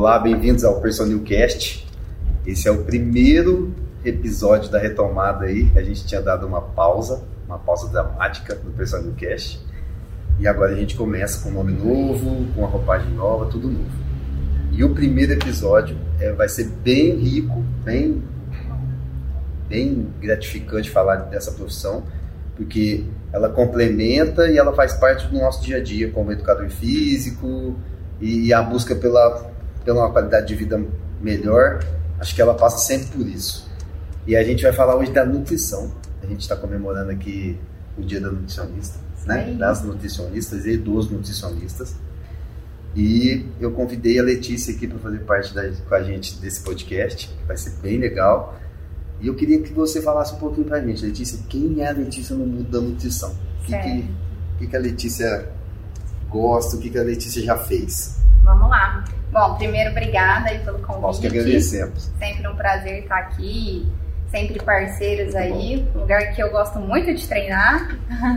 Olá, bem-vindos ao Personilcast. Esse é o primeiro episódio da retomada aí. A gente tinha dado uma pausa, uma pausa dramática no Personilcast. E agora a gente começa com um nome novo, com uma roupagem nova, tudo novo. E o primeiro episódio é, vai ser bem rico, bem, bem gratificante falar dessa profissão, porque ela complementa e ela faz parte do nosso dia a dia como educador físico e, e a busca pela, pela uma qualidade de vida melhor. Acho que ela passa sempre por isso. E a gente vai falar hoje da nutrição. A gente está comemorando aqui o Dia da Nutricionista né, das nutricionistas e dos nutricionistas. E eu convidei a Letícia aqui para fazer parte da, com a gente desse podcast, vai ser bem legal. E eu queria que você falasse um pouquinho para a gente, Letícia, quem é a Letícia no mundo da nutrição? O que, que, que, a Letícia gosta, o que, que a Letícia já fez? Vamos lá. Bom, primeiro, obrigada aí pelo convite. Nós que agradecemos. Sempre um prazer estar aqui sempre parceiros aí, lugar que eu gosto muito de treinar.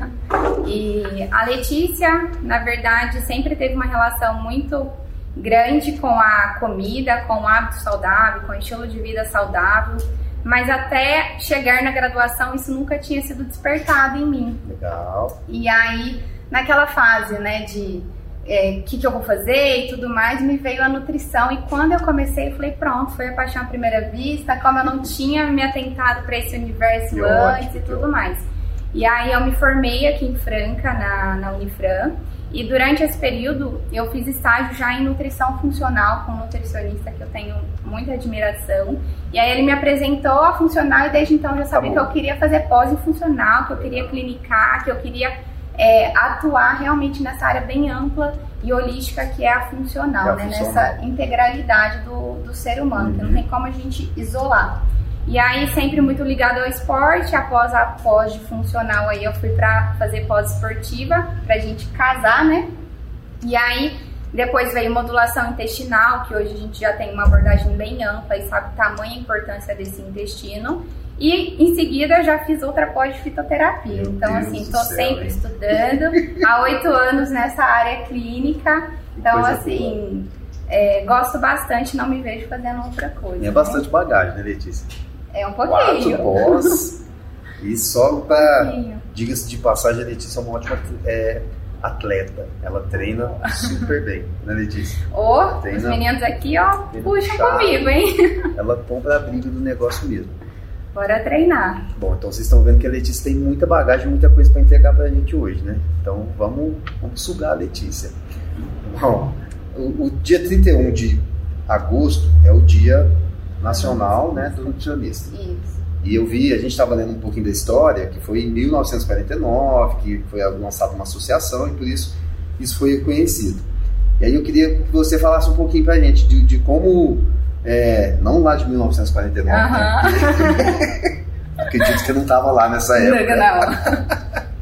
e a Letícia, na verdade, sempre teve uma relação muito grande com a comida, com o hábito saudável, com o estilo de vida saudável. Mas até chegar na graduação, isso nunca tinha sido despertado em mim. Legal. E aí, naquela fase, né, de é, que, que eu vou fazer e tudo mais, me veio a nutrição. E quando eu comecei, eu falei, pronto, foi a paixão à primeira vista, como eu não tinha me atentado para esse universo antes ótimo, e tudo mais. E aí eu me formei aqui em Franca, na, na Unifran, e durante esse período eu fiz estágio já em nutrição funcional com um nutricionista que eu tenho muita admiração. E aí ele me apresentou a funcional e desde então eu já sabia tá que eu queria fazer pós em funcional, que eu queria clinicar, que eu queria é, atuar realmente nessa área bem ampla e holística que é a funcional, é a né? Funcional. nessa integralidade do, do ser humano, uhum. que não uhum. tem como a gente isolar. E aí, sempre muito ligado ao esporte, após a pós de funcional, aí eu fui para fazer pós-esportiva, pra gente casar, né? E aí, depois veio modulação intestinal, que hoje a gente já tem uma abordagem bem ampla e sabe tamanha importância desse intestino. E em seguida eu já fiz outra pós-fitoterapia. Então, Deus assim, estou sempre hein? estudando. Há oito anos nessa área clínica. Então, assim, é, gosto bastante, não me vejo fazendo outra coisa. É né? bastante bagagem, né, Letícia? É um pouquinho. Quatro pós. e só para. Diga-se de passagem, a Letícia é uma ótima é, atleta. Ela treina super bem, né, Letícia? Ô, oh, os meninos aqui, ó, puxam comigo, hein? Ela compra a briga do negócio mesmo. Bora treinar. Bom, então vocês estão vendo que a Letícia tem muita bagagem, muita coisa para entregar para a gente hoje, né? Então vamos, vamos sugar a Letícia. Bom, o, o, dia 31 de agosto é o dia nacional né, do nutricionista. Isso. E eu vi, a gente estava lendo um pouquinho da história, que foi em 1949, que foi lançada uma associação e por isso isso foi reconhecido. E aí eu queria que você falasse um pouquinho para a gente de, de como é, não lá de 1949. Uh -huh. né? Acredito que eu não estava lá nessa época. Não.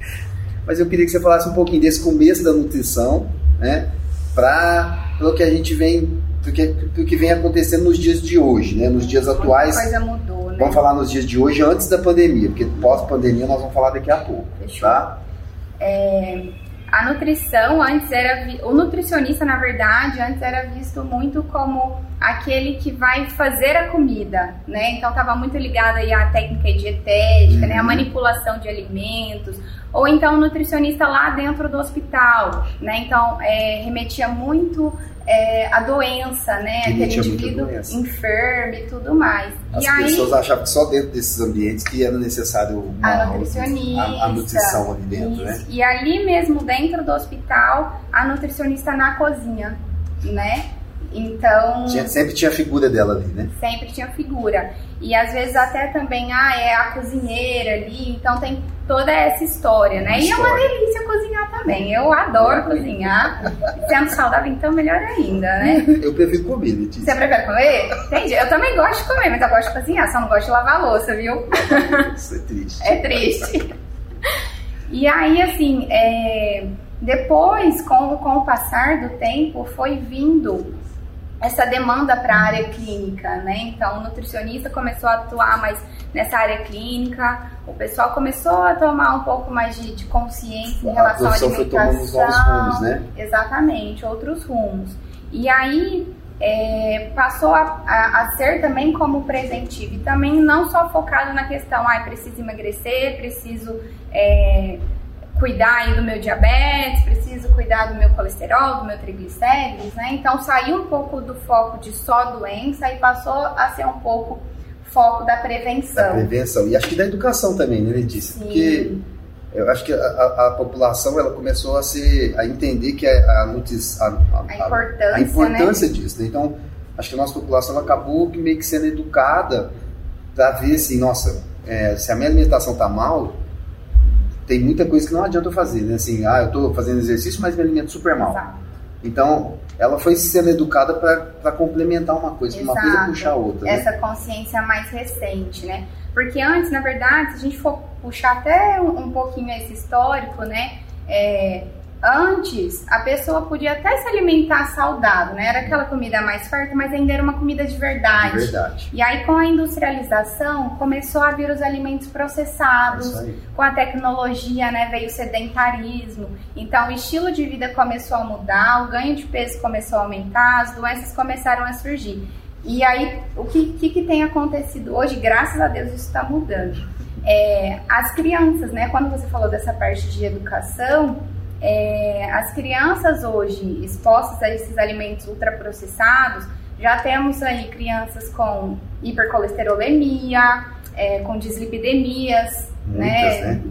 Mas eu queria que você falasse um pouquinho desse começo da nutrição, né? Para o que a gente vem, porque o que vem acontecendo nos dias de hoje, né? Nos dias atuais. Muita coisa mudou, né? Vamos falar nos dias de hoje antes da pandemia, porque pós-pandemia nós vamos falar daqui a pouco, tá? É, a nutrição antes era o nutricionista na verdade antes era visto muito como aquele que vai fazer a comida né então estava muito ligado aí à técnica dietética uhum. né a uhum. manipulação de alimentos ou então o nutricionista lá dentro do hospital né então é, remetia muito é, a doença, né? Que Aquele indivíduo enfermo e tudo mais. As e pessoas aí, achavam que só dentro desses ambientes que era necessário uma, a nutricionista, a, a nutrição ali dentro, né? isso. né? E ali mesmo dentro do hospital, a nutricionista na cozinha, né? Então. Tinha, sempre tinha a figura dela ali, né? Sempre tinha figura. E às vezes até também, ah, é a cozinheira ali, então tem toda essa história, né? E é uma delícia cozinhar também. Eu adoro cozinhar. Sendo saudável, então melhor ainda, né? Eu prefiro comer, Letícia. Você prefere comer? Entendi. Eu também gosto de comer, mas eu gosto de cozinhar, só não gosto de lavar a louça, viu? Isso é triste. É triste. E aí, assim, é... depois, com, com o passar do tempo, foi vindo essa demanda para a área clínica, né? Então, o nutricionista começou a atuar mais nessa área clínica, o pessoal começou a tomar um pouco mais de, de consciência em relação à alimentação. Rumos, né? Exatamente, outros rumos. E aí, é, passou a, a, a, ser também como preventivo e também não só focado na questão, ah, preciso emagrecer, preciso é, cuidar do meu diabetes, preciso cuidar do meu colesterol, do meu triglicéridos, né? Então saiu um pouco do foco de só doença e passou a ser um pouco foco da prevenção. Da prevenção e acho que da educação também, né, Letícia? Sim. Porque eu acho que a, a, a, população ela começou a se a entender que a, a, a, importância, a importância né? disso. Né? Então, acho que a nossa população acabou meio que sendo educada para ver assim, nossa, é, se a minha alimentação tá mal, tem muita coisa que não adianta eu fazer, né? Assim, ah, eu estou fazendo exercício, mas me alimento super mal. Exato. Então, ela foi sendo educada para complementar uma coisa, Exato. uma coisa puxar a outra. Né? Essa consciência mais recente, né? Porque antes, na verdade, se a gente for puxar até um, um pouquinho esse histórico, né? É, antes, a pessoa podia até se alimentar saudável, né? Era aquela comida mais farta, mas ainda era uma comida de verdade. De verdade. E aí, com a industrialização, começou a vir os alimentos processados, com a tecnologia, né? Veio o sedentarismo. Então, o estilo de vida começou a mudar, o ganho de peso começou a aumentar, as doenças começaram a surgir. E aí, o que, que, que tem acontecido hoje? Graças a Deus, isso está mudando. É, as crianças, né? Quando você falou dessa parte de educação, é, as crianças hoje expostas a esses alimentos ultraprocessados, já temos aí crianças com hipercolesterolemia, é, com dislipidemias, Muitas, né? né?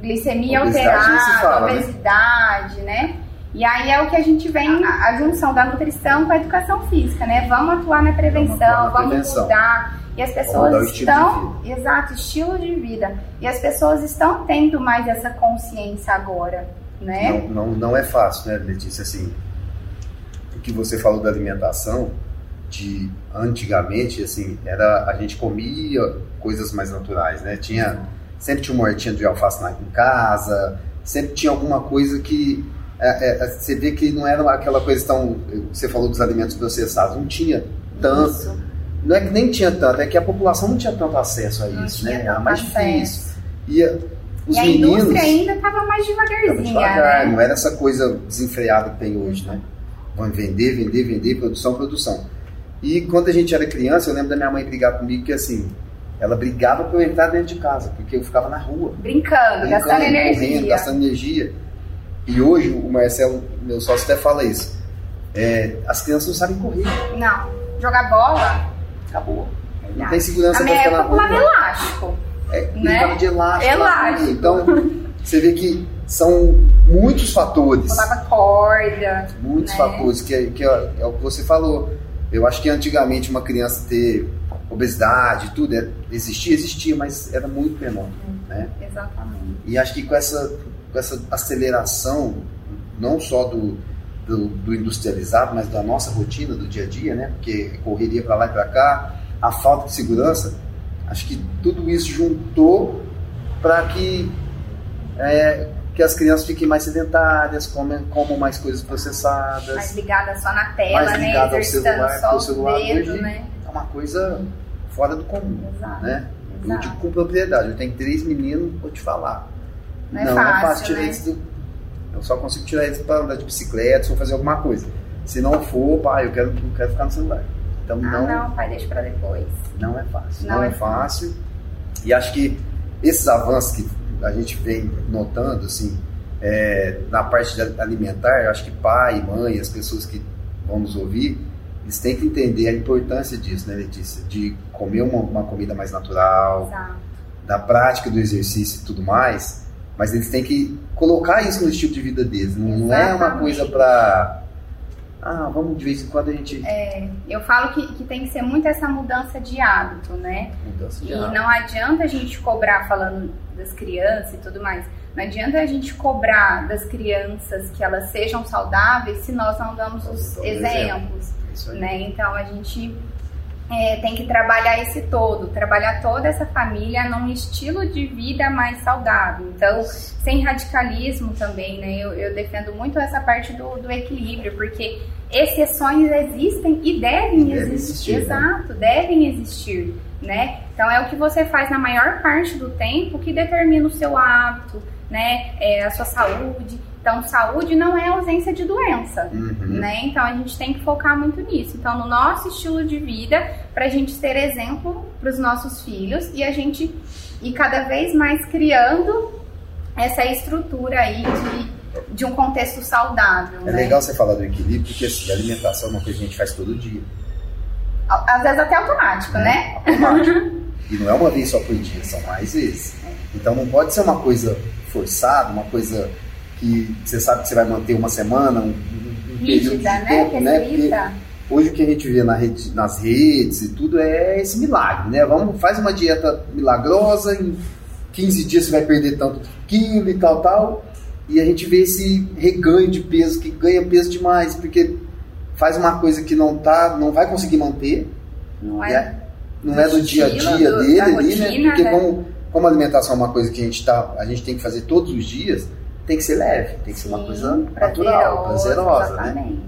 Glicemia obesidade alterada, fala, né? obesidade, né? né? E aí é o que a gente vem, a junção da nutrição com a educação física, né? Vamos atuar na prevenção, vamos, vamos prevenção. mudar. E as pessoas estão. Exato, estilo de vida. E as pessoas estão tendo mais essa consciência agora, né? Não, não, não é fácil, né, Letícia? Assim, o que você falou da alimentação, de antigamente, assim, era a gente comia coisas mais naturais, né? Tinha. Sempre tinha uma hortinha de alface na, em casa, sempre tinha alguma coisa que é, é, você vê que não era aquela coisa tão. Você falou dos alimentos processados, não tinha tanto. Isso. Não é que nem tinha tanto, é que a população não tinha tanto acesso a não isso, né? Era mais difícil. E, os e a meninos, indústria ainda estava mais devagarzinha. Devagar, né? Não era essa coisa desenfreada que tem hoje, né? Vão vender, vender, vender, produção, produção. E quando a gente era criança, eu lembro da minha mãe brigar comigo que assim, ela brigava para eu entrar dentro de casa, porque eu ficava na rua. Brincando, brincando gastando energia. Correndo, gastando energia. E hoje o Marcelo, meu sócio, até fala isso. É, as crianças não sabem correr. Não. Jogar bola, acabou. Não tem segurança Na minha época pulava elástico. É, né? de elástico. Elástico. Então, você vê que são muitos fatores. Pulava corda. Muitos né? fatores, que, é, que é, é, o que você falou. Eu acho que antigamente uma criança ter obesidade, tudo, é, existia, existia, mas era muito menor. Hum, né? Exatamente. E acho que com essa com essa aceleração, não só do, do, do, industrializado, mas da nossa rotina do dia a dia, né? Porque correria para lá e para cá, a falta de segurança, acho que tudo isso juntou para que é, que as crianças fiquem mais sedentárias, comem, comam mais coisas processadas. Mais ligadas só na tela, mais né? Ao celular, só o celular dedo, hoje né? é uma coisa fora do comum, Exato. né? Exato. Eu digo com propriedade, eu tenho três meninos, vou te falar não é não, fácil, é fácil tirar né? eles do. Eu só consigo tirar eles para andar de bicicleta ou fazer alguma coisa. Se não for, pai, eu quero, eu quero ficar no celular. Então ah, não. Não, pai, deixa para depois. Não é fácil. Não, não é, é fácil. E acho que esses avanços que a gente vem notando, assim, é, na parte alimentar, acho que pai, mãe, as pessoas que vão nos ouvir, eles têm que entender a importância disso, né, Letícia? De comer uma, uma comida mais natural, Exato. da prática do exercício e tudo mais, mas eles têm que colocar isso no estilo de vida deles. Não, não é uma coisa para. Ah, vamos de vez em quando a gente. É, eu falo que, que tem que ser muito essa mudança de hábito, né? Mudança de e hábito. não adianta a gente cobrar falando das crianças e tudo mais. Não adianta a gente cobrar das crianças que elas sejam saudáveis se nós não damos os exemplos. Né? Então a gente é, tem que trabalhar esse todo, trabalhar toda essa família num estilo de vida mais saudável. Então, sem radicalismo também, né? Eu, eu defendo muito essa parte do, do, equilíbrio, porque exceções existem e devem Deve existir. existir né? Exato, devem existir, né? Então, é o que você faz na maior parte do tempo que determina o seu hábito, né? É, a sua saúde. Então, saúde não é ausência de doença, Uhum. né? Então, a gente tem que focar muito nisso. Então, no nosso estilo de vida, para a gente ter exemplo para os nossos filhos e a gente ir cada vez mais criando essa estrutura aí de, de um contexto saudável, É né? legal você falar do equilíbrio, porque assim, a alimentação é uma coisa que a gente faz todo dia. Às vezes até automático, né? Automático. e não é uma vez só por dia, são mais vezes. Então não pode ser uma coisa forçada, uma coisa que você sabe que você vai manter uma semana, um, um período de né? tempo, né? Porque hoje o que a gente vê na rede- nas redes e tudo é esse milagre, né? Vamos, faz uma dieta milagrosa, em 15 dias você vai perder tanto quilo e tal, tal. E a gente vê esse reganho de peso, que ganha peso demais, porque faz uma coisa que não tá, não vai conseguir manter, Não é? né? não é do dia a dia do- dele ali, né? Porque né? como, como a alimentação é uma coisa que a gente tá, a gente tem que fazer todos os dias, tem que ser leve, tem que ser uma coisa natural, prazerosa, né? Exatamente.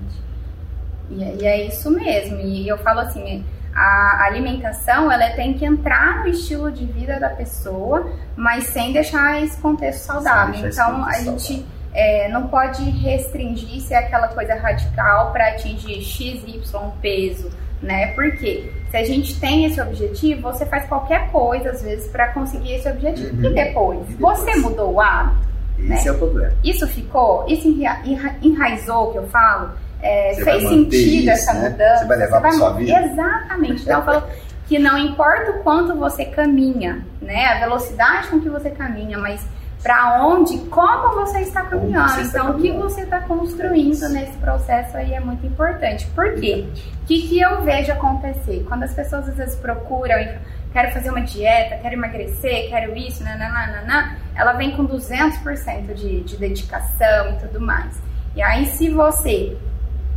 E, é- e é isso mesmo. E eu falo assim, a alimentação ela tem que entrar no estilo de vida da pessoa, mas sem deixar esse contexto saudável. esse Então a contexto gente é, não pode restringir se é aquela coisa radical para atingir x, y peso, né? Porque se a gente tem esse objetivo, você faz qualquer coisa às vezes para conseguir esse objetivo. Uhum. E, depois, E depois? você mudou o hábito? Esse é o problema. Isso ficou, isso enra- enra- enraizou, que eu falo, é, fez sentido isso, essa né? mudança. Você vai levar pra sua vida. Exatamente. Então, eu falo que não importa o quanto você caminha, né, a velocidade com que você caminha, mas para onde, como você está caminhando. você está então, o que caminhando. você está construindo nesse processo aí é muito importante. Por quê? O que, que eu vejo acontecer? Quando as pessoas às vezes procuram e quero fazer uma dieta, quero emagrecer, quero isso, nananana, ela vem com 200% de, de dedicação e tudo mais. E aí, se você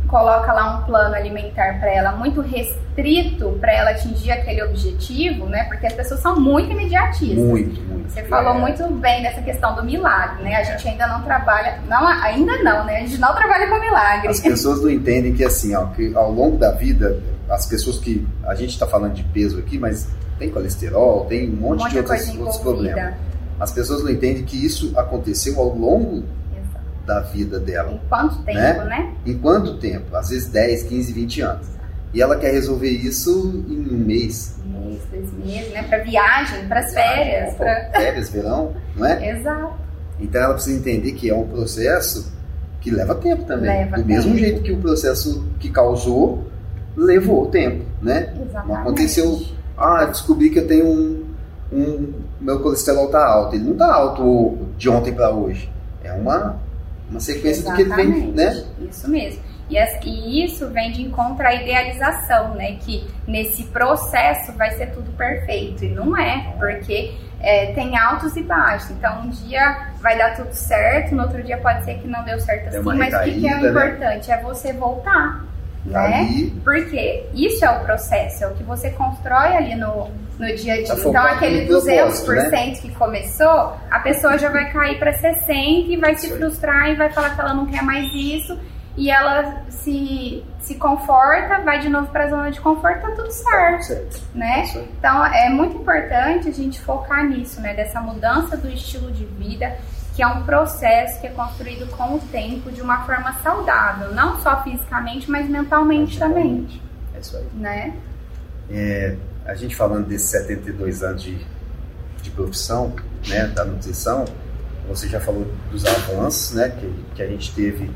coloca lá um plano alimentar para ela muito restrito para ela atingir aquele objetivo, né? Porque as pessoas são muito imediatistas. Muito, muito. Você falou É. muito bem dessa questão do milagre, né? A gente ainda não trabalha, não, ainda não, né? A gente não trabalha com milagre. As pessoas não entendem que assim, ó, que ao longo da vida, as pessoas que. A gente está falando de peso aqui, mas tem colesterol, tem um monte, Um monte de outros, outros problemas. As pessoas não entendem que isso aconteceu ao longo Exato. da vida dela. Em quanto tempo, Né? né? Em quanto tempo? Às vezes 10, 15, 20 anos. E ela quer resolver isso em um mês. Um mês, dois meses, né? Para viagem, para as férias, pra... Férias, verão, não é? Exato. Então ela precisa entender que é um processo que leva tempo também. Leva Do mesmo tempo. jeito que o processo que causou levou tempo, né? Exatamente. Não aconteceu, ah, descobri que eu tenho um, um meu colesterol tá alto. Ele não tá alto de ontem para hoje. É uma, uma sequência do que ele vem, Exatamente. né? Isso mesmo. E, as- e isso vem de encontro à idealização, né? Que nesse processo vai ser tudo perfeito. E não é, porque é, tem altos e baixos. Então, um dia vai dar tudo certo, no outro dia pode ser que não deu certo assim. Mas o que, que é né? importante? É você voltar, né? Porque isso é o processo, é o que você constrói ali no, no dia a dia. Tá então, aquele no propósito, 200% né? que começou, a pessoa já vai cair para 60% e vai se frustrar e vai falar que ela não quer mais isso. E ela se, se conforta, vai de novo para a zona de conforto, tá tudo certo, certo. né? Isso aí. Então é muito importante a gente focar nisso, né? Dessa mudança do estilo de vida, que é um processo que é construído com o tempo de uma forma saudável, não só fisicamente, mas mentalmente também, É isso aí. né? a gente falando desses 72 anos de, de profissão, né, da nutrição, você já falou dos avanços, né, que, que a gente teve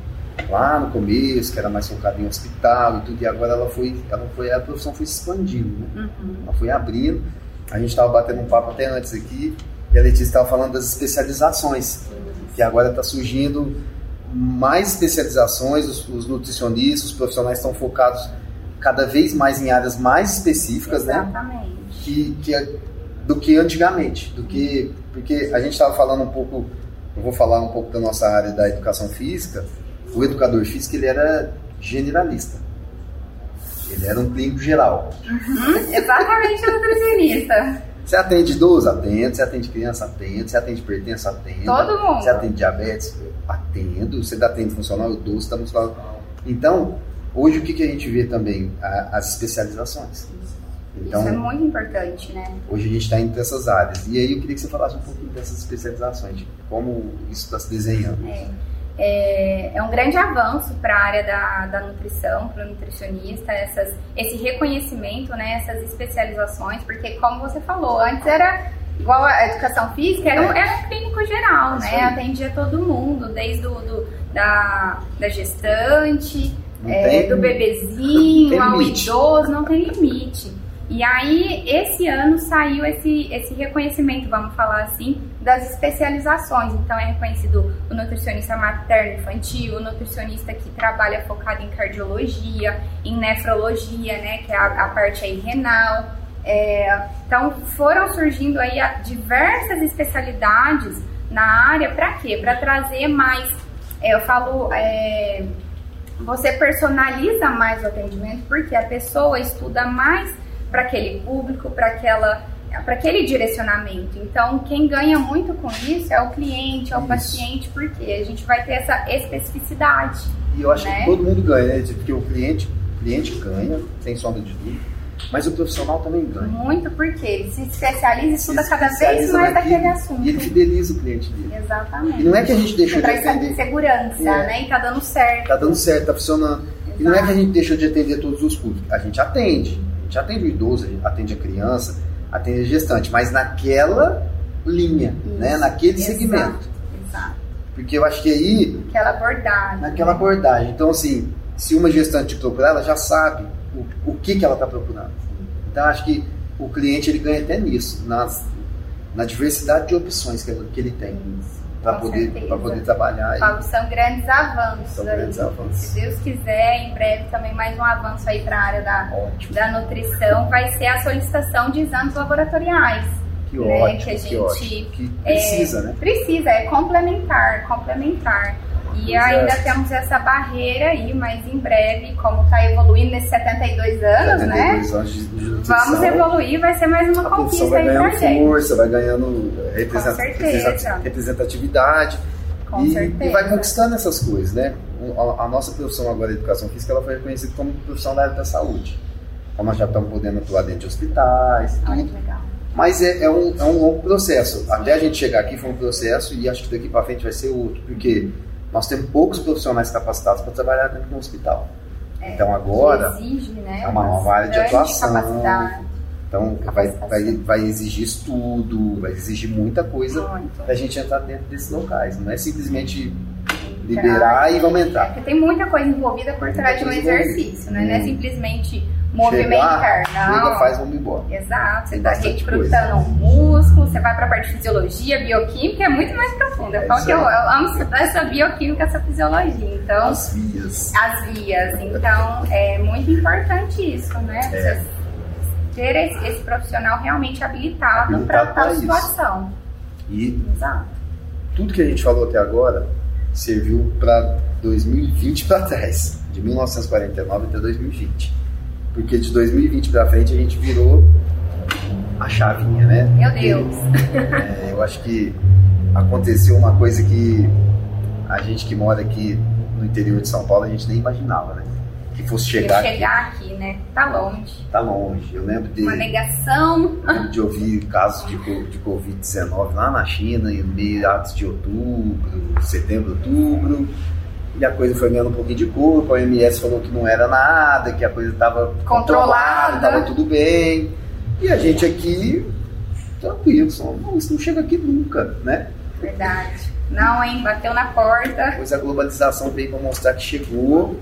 lá no começo, que era mais focado em hospital e tudo, e agora ela foi, ela foi, a profissão foi expandindo, né? Uhum. Ela foi abrindo. A gente estava batendo um papo até antes aqui, e a Letícia estava falando das especializações, que agora está surgindo mais especializações, os, os nutricionistas, os profissionais estão focados cada vez mais em áreas mais específicas, né? Exatamente. que, que é- do que antigamente, do que porque a gente estava falando um pouco, eu vou falar um pouco da nossa área da educação física. O educador físico ele era generalista, ele era um clínico geral. Uhum. Exatamente nutricionista. Você atende idoso, atende. Você atende criança, atende. Você atende hipertenso, atende. Todo mundo. Você atende diabetes, atendo. Você atende funcional, idoso, está muscular. Então, hoje o que, que a gente vê também? A- as especializações. Então, Isso é muito importante, né? Hoje a gente está indo para essas áreas. E aí eu queria que você falasse um pouquinho dessas especializações, de como isso está se desenhando. É. é, é um grande avanço para a área da, da nutrição, para o nutricionista, essas, esse reconhecimento, né, essas especializações, porque como você falou, antes era igual a educação física, era um, era um clínico geral, né? Atendia todo mundo, desde o, do, da, da gestante, é, do bebezinho ao idoso, não tem limite. E aí, esse ano saiu esse, esse reconhecimento, vamos falar assim, das especializações. Então, é reconhecido o nutricionista materno infantil, o nutricionista que trabalha focado em cardiologia, em nefrologia, né, que é a, a parte aí renal. É, então, foram surgindo aí diversas especialidades na área, para quê? Para trazer mais, é, eu falo, é, você personaliza mais o atendimento, porque a pessoa estuda mais para aquele público, para aquela para aquele direcionamento. Então, quem ganha muito com isso é o cliente, é o isso. paciente, porque a gente vai ter essa especificidade. E eu acho né? que todo mundo ganha, né? Porque o cliente, o cliente ganha, sem sombra de dúvida, mas o profissional também ganha. Muito, porque ele se especializa e estuda cada vez mais daquele assunto. E ele fideliza o cliente dele. Exatamente. E não é que a gente deixou de atender. segurança, é. né? E tá dando certo. Tá dando certo, tá funcionando. Exato. E não é que a gente deixou de atender todos os públicos. A gente atende gente atende o idoso, atende a criança, atende a gestante, mas naquela linha, Isso. né? naquele Exato. segmento. Exato. Porque eu acho que aí. Naquela abordagem. Naquela abordagem. Então, assim, se uma gestante te procurar, ela já sabe o, o que, que ela está procurando. Então, acho que o cliente ele ganha até nisso, nas, na diversidade de opções que ele, que ele tem. Isso para poder, poder trabalhar. Falo, são grandes avanços. São grandes avanços. Se Deus quiser, em breve também mais um avanço aí para a área da, da nutrição vai ser a solicitação de exames laboratoriais. Que né, ótimo, que a gente que, ótimo. que precisa, é, né? Precisa, é complementar, complementar. E ainda temos essa barreira aí, mas em breve, como está evoluindo nesses 72 anos, 72 né? Anos de, de Vamos evoluir, vai ser mais uma a conquista aí pra gente. força, vai ganhando representatividade. Com e, certeza. e vai conquistando essas coisas, né? A, a, nossa profissão agora, de educação física, ela foi reconhecida como profissão da área da saúde. Então nós já estamos podendo atuar dentro de hospitais. Olha que legal. Mas é, é, um, é um longo processo. Até a gente chegar aqui foi um processo e acho que daqui para frente vai ser outro. Porque nós temos poucos profissionais capacitados para trabalhar dentro de um hospital. É, então agora exige, né, é uma nova área de atuação. Então vai, vai, vai exigir estudo, vai exigir muita coisa para a gente entrar dentro desses locais. Não é simplesmente liberar e vamos entrar. É porque tem muita coisa envolvida por trás de um exercício, né? Não é simplesmente movimentar, Chegar, não. Chega, faz, vamos embora. Exato, você está recrutando um músculo, você vai para a parte de fisiologia, bioquímica, é muito mais profunda. Eu falo que eu, eu amo estudar essa bioquímica, essa fisiologia. Então, as vias. As vias. Então, é muito importante isso, né? É. ter esse, esse, profissional realmente habilitado, habilitado para tal situação. E Exato. tudo que a gente falou até agora serviu para 2020 para trás, de 1949 até 2020 porque de 2020 para frente a gente virou a chavinha, né? Meu Deus! É, eu acho que aconteceu uma coisa que a gente que mora aqui no interior de São Paulo a gente nem imaginava, né? Que fosse chegar, chegar aqui. aqui, né? Tá longe. Tá longe. Eu lembro de. Uma negação. Lembro de ouvir casos de, de Covid-19 lá na China, em meados de outubro, setembro, outubro e a coisa foi ganhando um pouquinho de culpa, a OMS falou que não era nada, que a coisa estava controlada, estava tudo bem. E a gente aqui, tranquilo, só, não, isso não chega aqui nunca, né? Verdade. Não, hein? Bateu na porta. Pois a globalização veio para mostrar que chegou,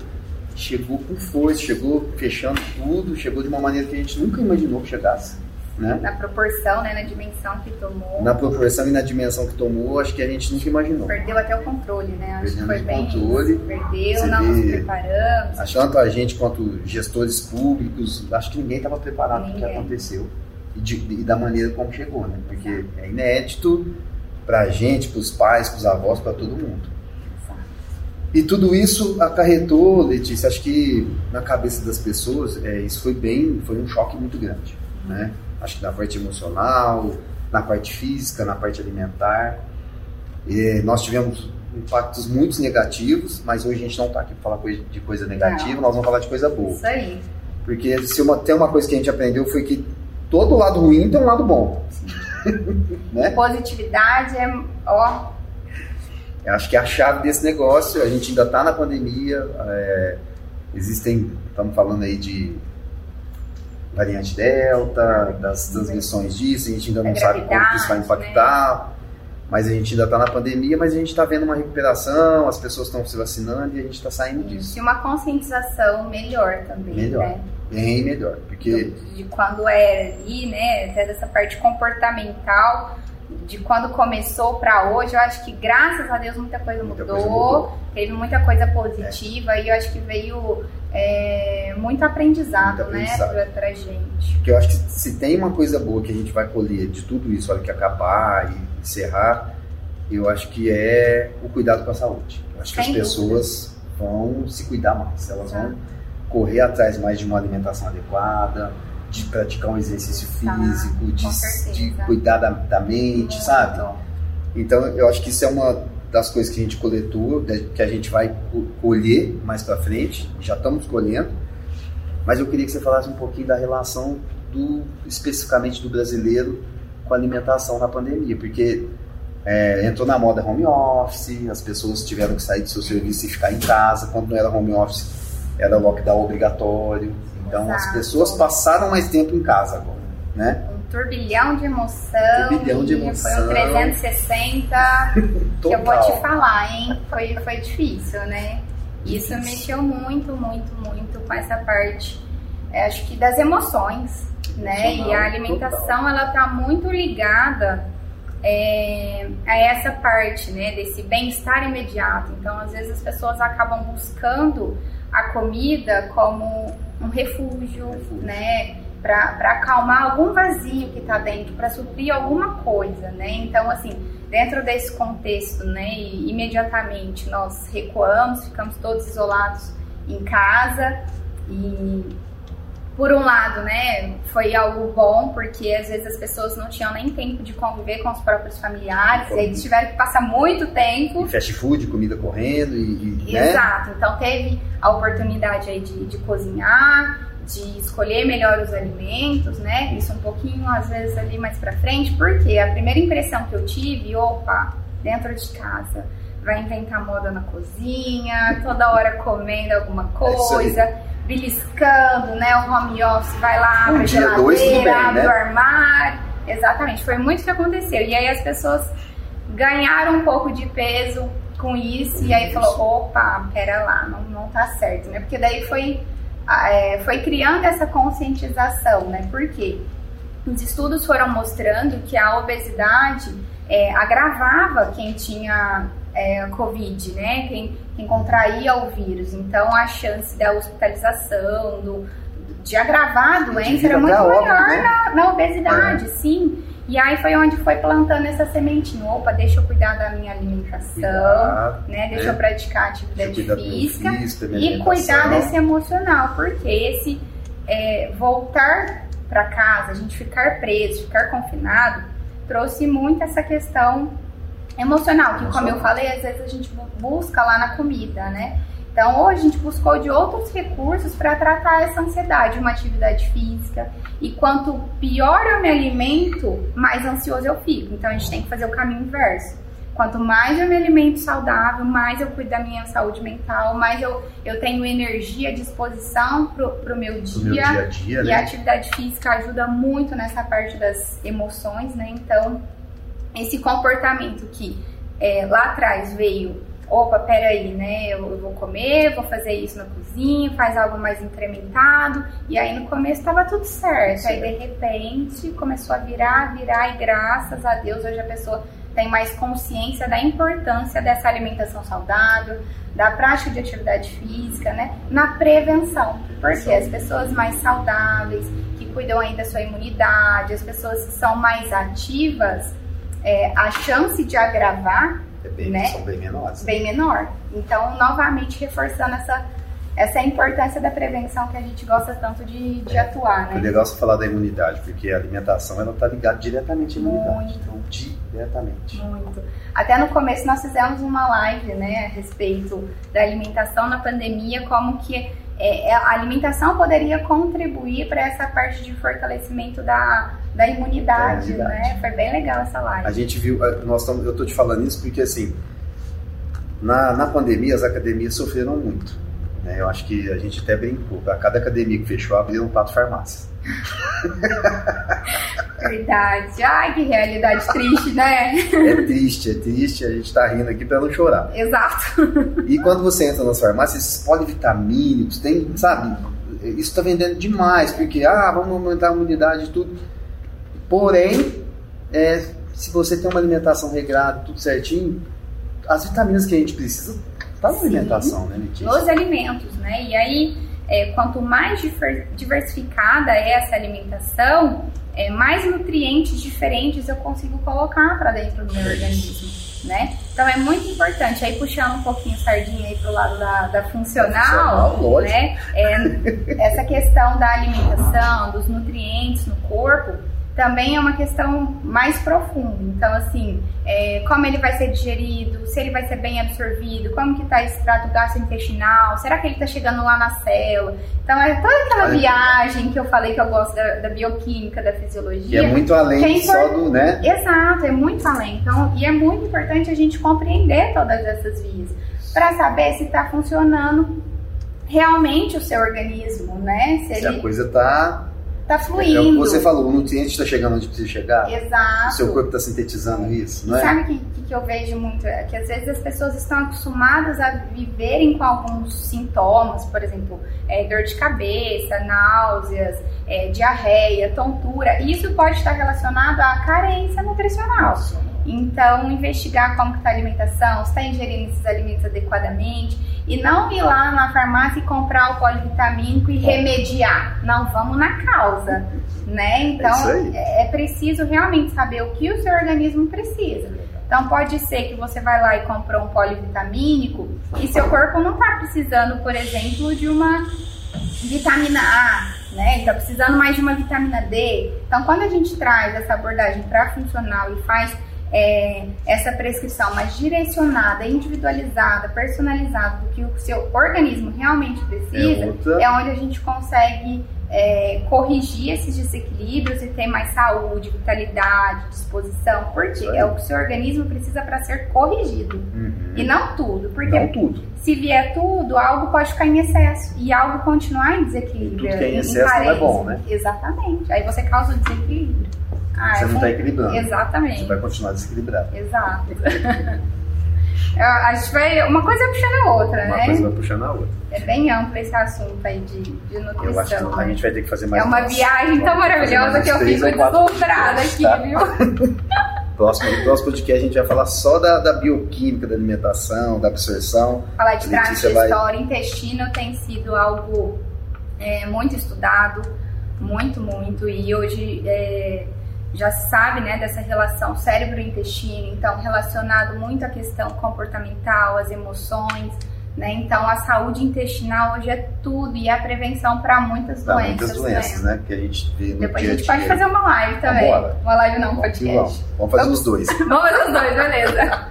chegou com força, chegou fechando tudo, chegou de uma maneira que a gente nunca imaginou que chegasse. Né? Na proporção, né, na dimensão que tomou. Na proporção e na dimensão que tomou, acho que a gente nunca imaginou. Perdeu até o controle, né? Acho Perdemos que foi bem. controle. Perdeu, não nos preparamos. Acho tanto a gente quanto gestores públicos, acho que ninguém estava preparado para o que aconteceu e, de, e, da maneira como chegou, né? Porque é inédito para a gente, para os pais, para os avós, para todo mundo. E tudo isso acarretou, Letícia, acho que na cabeça das pessoas, é, isso foi bem, foi um choque muito grande, né? Acho que na parte emocional, na parte física, na parte alimentar. E nós tivemos impactos muito negativos, mas hoje a gente não está aqui para falar de coisa negativa, não. nós vamos falar de coisa boa. Isso aí. Porque se uma, tem uma coisa que a gente aprendeu foi que todo lado ruim tem um lado bom. né? Positividade é, ó, Eu acho que é a chave desse negócio, a gente ainda está na pandemia, é, existem, estamos falando aí de variante Delta, das transmissões disso, a gente ainda não sabe como isso vai impactar, né? mas a gente ainda está na pandemia, mas a gente está vendo uma recuperação, as pessoas estão se vacinando e a gente está saindo disso. E uma conscientização melhor também, melhor. né? Bem melhor, porque... De, quando era ali, né, até dessa parte comportamental, de quando começou para hoje, eu acho que graças a Deus muita coisa mudou, muita coisa mudou. teve muita coisa positiva é. e eu acho que veio é, muito aprendizado, muito né, pra, pra gente. Porque eu acho que se tem uma coisa boa que a gente vai colher de tudo isso, olha que acabar e encerrar, eu acho que é o cuidado com a saúde. Eu acho Sem que as pessoas vão se cuidar mais, elas vão correr atrás mais de uma alimentação adequada, de praticar um exercício tá, físico, de, de, cuidar da, da mente, Muito. sabe? Então, eu acho que isso é uma das coisas que a gente coletou, que a gente vai colher mais para frente, já estamos colhendo. Mas eu queria que você falasse um pouquinho da relação do especificamente do brasileiro com a alimentação na pandemia, porque é, entrou na moda home office, as pessoas tiveram que sair do seu serviço e ficar em casa. Quando não era home office, era lockdown obrigatório. Então Exato. as pessoas passaram mais tempo em casa agora, né? Turbilhão de emoção. Turbilhão de emoção. Foi um 360 que eu vou te falar, hein? Foi, foi difícil, né? Isso mexeu muito, muito, muito com essa parte, é, acho que das emoções, né? E a alimentação, total. ela tá muito ligada é, a essa parte, né? Desse bem-estar imediato. Então, às vezes as pessoas acabam buscando a comida como um refúgio, né? Para acalmar algum vazio que está dentro, para suprir alguma coisa, né? Então, assim, dentro desse contexto, né? imediatamente nós recuamos, ficamos todos isolados em casa e por um lado, né, foi algo bom, porque às vezes as pessoas não tinham nem tempo de conviver com os próprios familiares, e eles tiveram que passar muito tempo. E fast food, comida correndo e. e né? Exato, então teve a oportunidade aí de, de cozinhar, de escolher melhor os alimentos, né? Isso um pouquinho, às vezes, ali mais pra frente, porque a primeira impressão que eu tive, opa, dentro de casa, vai inventar moda na cozinha, toda hora comendo alguma é coisa beliscando, né? O home office vai lá, abre um a geladeira, bem, abre né? o armário. Exatamente, foi muito que aconteceu. E aí as pessoas ganharam um pouco de peso com isso, e aí falou, opa, pera lá, não, não tá certo, né? Porque daí foi, é, foi criando essa conscientização, né? Por quê? Os estudos foram mostrando que a obesidade é, agravava quem tinha é, Covid, né? Quem, quem contraía o vírus. Então, a chance da hospitalização, do, de agravar a doença era muito maior né? na, na, obesidade, é. sim. E aí foi onde foi plantando essa sementinha. Opa, deixa eu cuidar da minha alimentação, cuidar, né? Deixa né? eu praticar atividade física e cuidar desse emocional, porque esse é, voltar para casa, a gente ficar preso, ficar confinado, trouxe muito essa questão emocional, que como eu falei, às vezes a gente busca lá na comida, né? Então, hoje a gente buscou de outros recursos para tratar essa ansiedade, uma atividade física. E quanto pior eu me alimento, mais ansioso eu fico. Então, a gente tem que fazer o caminho inverso. Quanto mais eu me alimento saudável, mais eu cuido da minha saúde mental, mais eu, eu tenho energia, disposição pro, pro meu dia. Meu dia, a dia e né? a atividade física ajuda muito nessa parte das emoções, né? Então, esse comportamento que é, lá atrás veio, opa, peraí, né? Eu, eu vou comer, vou fazer isso na cozinha, faz algo mais incrementado. E aí no começo estava tudo certo. Aí de repente começou a virar, virar, e graças a Deus hoje a pessoa tem mais consciência da importância dessa alimentação saudável, da prática de atividade física, né? Na prevenção. Porque as pessoas mais saudáveis, que cuidam aí da sua imunidade, as pessoas que são mais ativas, é, a chance de agravar é bem, né, são bem menores. Bem menor. Então, novamente, reforçando essa, essa importância da prevenção que a gente gosta tanto de, de é, atuar, né? É legal você falar da imunidade, porque a alimentação ela está ligada diretamente à imunidade. Muito. Então, diretamente. Muito. Até no começo nós fizemos uma live, né, a respeito da alimentação na pandemia, como que é, é a alimentação poderia contribuir para essa parte de fortalecimento da, da imunidade, da imunidade, né? Foi bem legal essa live. A gente viu, nós estamos, eu tô te falando isso porque assim, Na, na pandemia, as academias sofreram muito. Né? Eu acho que a gente até brincou. A cada academia que fechou, abriram quatro farmácias. Verdade. Ai, que realidade triste, né? É triste, é triste. A gente tá rindo aqui para não chorar. Exato. E quando você entra nas farmácias, esses polivitamínicos, tem, sabe? Isso tá vendendo demais, porque, ah, vamos aumentar a imunidade e tudo. Porém, é, se você tem uma alimentação regrada, tudo certinho, as vitaminas que a gente precisa tá na Sim. alimentação, né, Letícia? Nos alimentos, né? E aí, é, quanto mais diversificada é essa alimentação, é, mais nutrientes diferentes eu consigo colocar para dentro do meu organismo, né? Então é muito importante. Aí puxando um pouquinho sardinha aí pro lado da, da funcional, Funcional, né? É, essa questão da alimentação, dos nutrientes no corpo, também é uma questão mais profunda. Então, assim, é, como ele vai ser digerido, se ele vai ser bem absorvido, como que está esse trato gastrointestinal, será que ele está chegando lá na célula? Então, é toda aquela viagem que eu falei que eu gosto da, da bioquímica, da fisiologia. é muito além é só do, né? Exato, é muito além. Então, e é muito importante a gente compreender todas essas vias para saber se está funcionando realmente o seu organismo, né? Se Se a ele coisa tá. está É o que fluindo. você falou, o nutriente está chegando onde precisa chegar. O Exato. seu corpo está sintetizando isso, não é? Sabe o que, que, que eu vejo muito? É que às vezes as pessoas estão acostumadas a viverem com alguns sintomas, por exemplo, é, dor de cabeça, náuseas, é, diarreia, tontura. E isso pode estar relacionado à carência nutricional. Nossa. Então, investigar como está a alimentação, se está ingerindo esses alimentos adequadamente e não ir lá na farmácia e comprar o polivitamínico e remediar. Não, vamos na causa, né? Então, isso aí. é, é preciso realmente saber o que o seu organismo precisa. Então, pode ser que você vai lá e comprou um polivitamínico e seu corpo não está precisando, por exemplo, de uma vitamina A, né? Ele tá precisando mais de uma vitamina D. Então, quando a gente traz essa abordagem para funcional e faz é, essa prescrição mais direcionada, individualizada, personalizada do que o seu organismo realmente precisa, É outra- é onde a gente consegue é, corrigir esses desequilíbrios e ter mais saúde, vitalidade, disposição, porque é o que o seu organismo precisa para ser corrigido. Uhum. E não tudo, porque Não tudo. se vier tudo, algo pode ficar em excesso e algo continuar em desequilíbrio. Tudo que é em excesso não é bom, né? Exatamente. Aí você causa o desequilíbrio. Ah, Você é não está equilibrando. Exatamente. Você vai continuar desequilibrado. Exato. A gente vai. Uma coisa puxando a outra, Uma né? coisa vai puxando a outra. É bem amplo esse assunto aí de, de Eu acho nutrição. que a né? gente vai ter que fazer mais É uma viagem tão maravilhosa que eu fico deslumbrada aqui, podcasts, viu? tá? Próximo, no próximo podcast a gente vai falar só da, da bioquímica, da alimentação, da absorção. Falar de trato vai- digestório, intestino tem sido algo é, muito estudado, muito, muito, e hoje é, já sabe né, dessa relação cérebro-intestino, então relacionado muito à questão comportamental, às emoções, né? Então a saúde intestinal hoje é tudo e é a prevenção para muitas Para doenças. muitas doenças, né? Que a gente vê no Depois a dia gente dia. pode fazer uma live também. Vambora. Uma live não, um Vamos, podcast. vamos. Vamos fazer os dois. Vamos fazer os dois, beleza.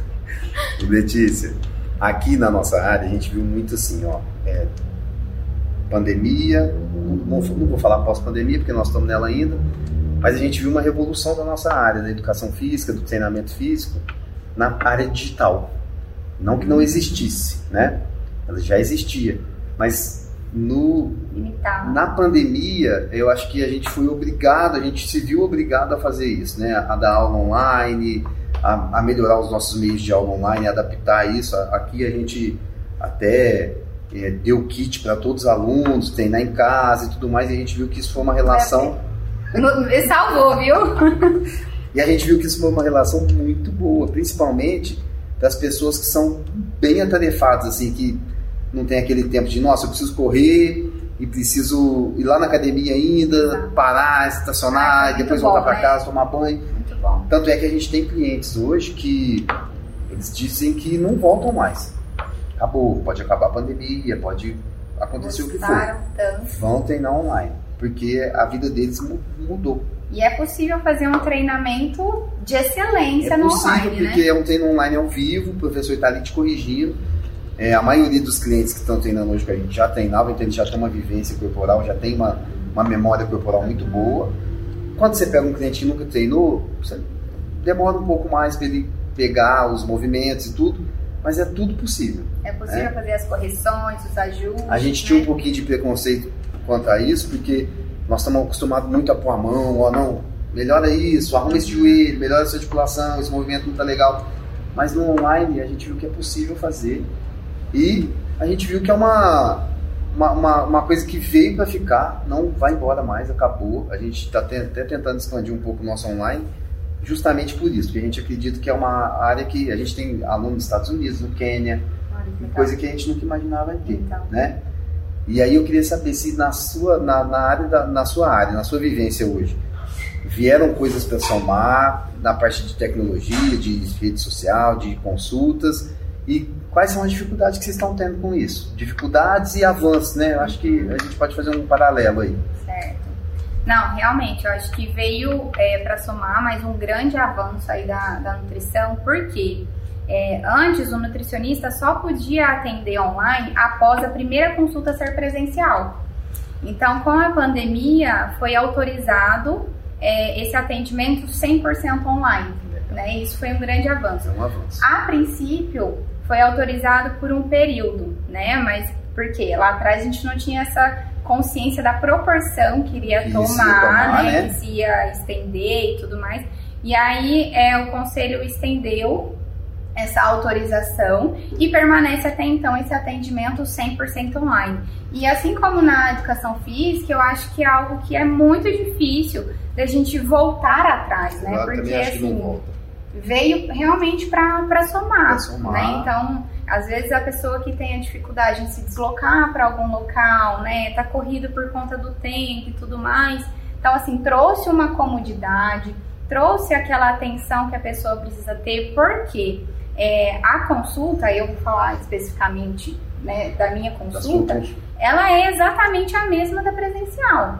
Letícia, aqui na nossa área a gente viu muito assim, ó, é, pandemia, não, não vou falar pós-pandemia porque nós estamos nela ainda, mas a gente viu uma revolução da nossa área, da educação física, do treinamento físico, na área digital. Não que não existisse, né? Ela já existia, mas no, Limitado. na pandemia, eu acho que a gente foi obrigado, a gente se viu obrigado a fazer isso, né? A dar aula online, a, a melhorar os nossos meios de aula online, adaptar isso. Aqui a gente até eh, deu kit para todos os alunos, treinar em casa e tudo mais, e a gente viu que isso foi uma relação. Me salvou, viu? E a gente viu que isso foi uma relação muito boa, principalmente das pessoas que são bem atarefadas, assim, que não tem aquele tempo de, nossa, eu preciso correr e preciso ir lá na academia ainda, Exato. parar, estacionar, Ah, e depois voltar para né? casa, tomar banho. Muito bom. Tanto é que a gente tem clientes hoje que eles dizem que não voltam mais. Acabou, pode acabar a pandemia, pode acontecer o que for. Gostaram tanto. Vão treinar online, porque a vida deles mu- mudou. E é possível fazer um treinamento de excelência É no possível, online, porque né? é um treino online ao vivo, o professor está ali te corrigindo. É, a maioria dos clientes que estão treinando hoje, que a gente já treinava, então eles já tem uma vivência corporal, já tem uma, uma memória corporal muito boa. Quando você pega um cliente que nunca treinou, demora um pouco mais para ele pegar os movimentos e tudo, mas é tudo possível. É possível né? fazer as correções, os ajustes. A gente tinha um pouquinho de preconceito quanto a isso, porque nós estamos acostumados muito a pôr a mão, ó, não, melhora isso, arruma esse joelho, melhora essa articulação, esse movimento não está legal. Mas no online a gente viu que é possível fazer e a gente viu que é uma, uma, uma, uma coisa que veio para ficar, não vai embora mais, acabou. A gente está até tentando expandir um pouco o nosso online, justamente por isso, porque a gente acredita que é uma área que a gente tem alunos nos Estados Unidos, no Quênia, coisa que a gente nunca imaginava ter, então. né? E aí eu queria saber se na sua, na, na área da, na sua área, na sua vivência hoje, vieram coisas para somar na parte de tecnologia, de rede social, de consultas e quais são as dificuldades que vocês estão tendo com isso? Dificuldades e avanços, né? Eu acho que a gente pode fazer um paralelo aí. Certo. Não, realmente, eu acho que veio é, para somar mais um grande avanço aí da, da nutrição, porque é, antes o nutricionista só podia atender online após a primeira consulta ser presencial. Então, com a pandemia, foi autorizado é, esse atendimento 100% online. Né? Isso foi um grande avanço. É um avanço. A princípio, foi autorizado por um período, né? Mas porque lá atrás a gente não tinha essa consciência da proporção que iria que tomar, tomar, né? né? Que se ia estender e tudo mais. E aí é, o conselho estendeu essa autorização e permanece até então esse atendimento 100% online. E assim como na educação física, eu acho que é algo que é muito difícil da gente voltar atrás, né? Eu Porque assim, veio realmente para somar, somar. Né? Então, às vezes a pessoa que tem a dificuldade em se deslocar para algum local, né, tá corrido por conta do tempo e tudo mais. Então, assim, trouxe uma comodidade, trouxe aquela atenção que a pessoa precisa ter, porque é, a consulta, eu vou falar especificamente né, da minha consulta, ela é exatamente a mesma da presencial.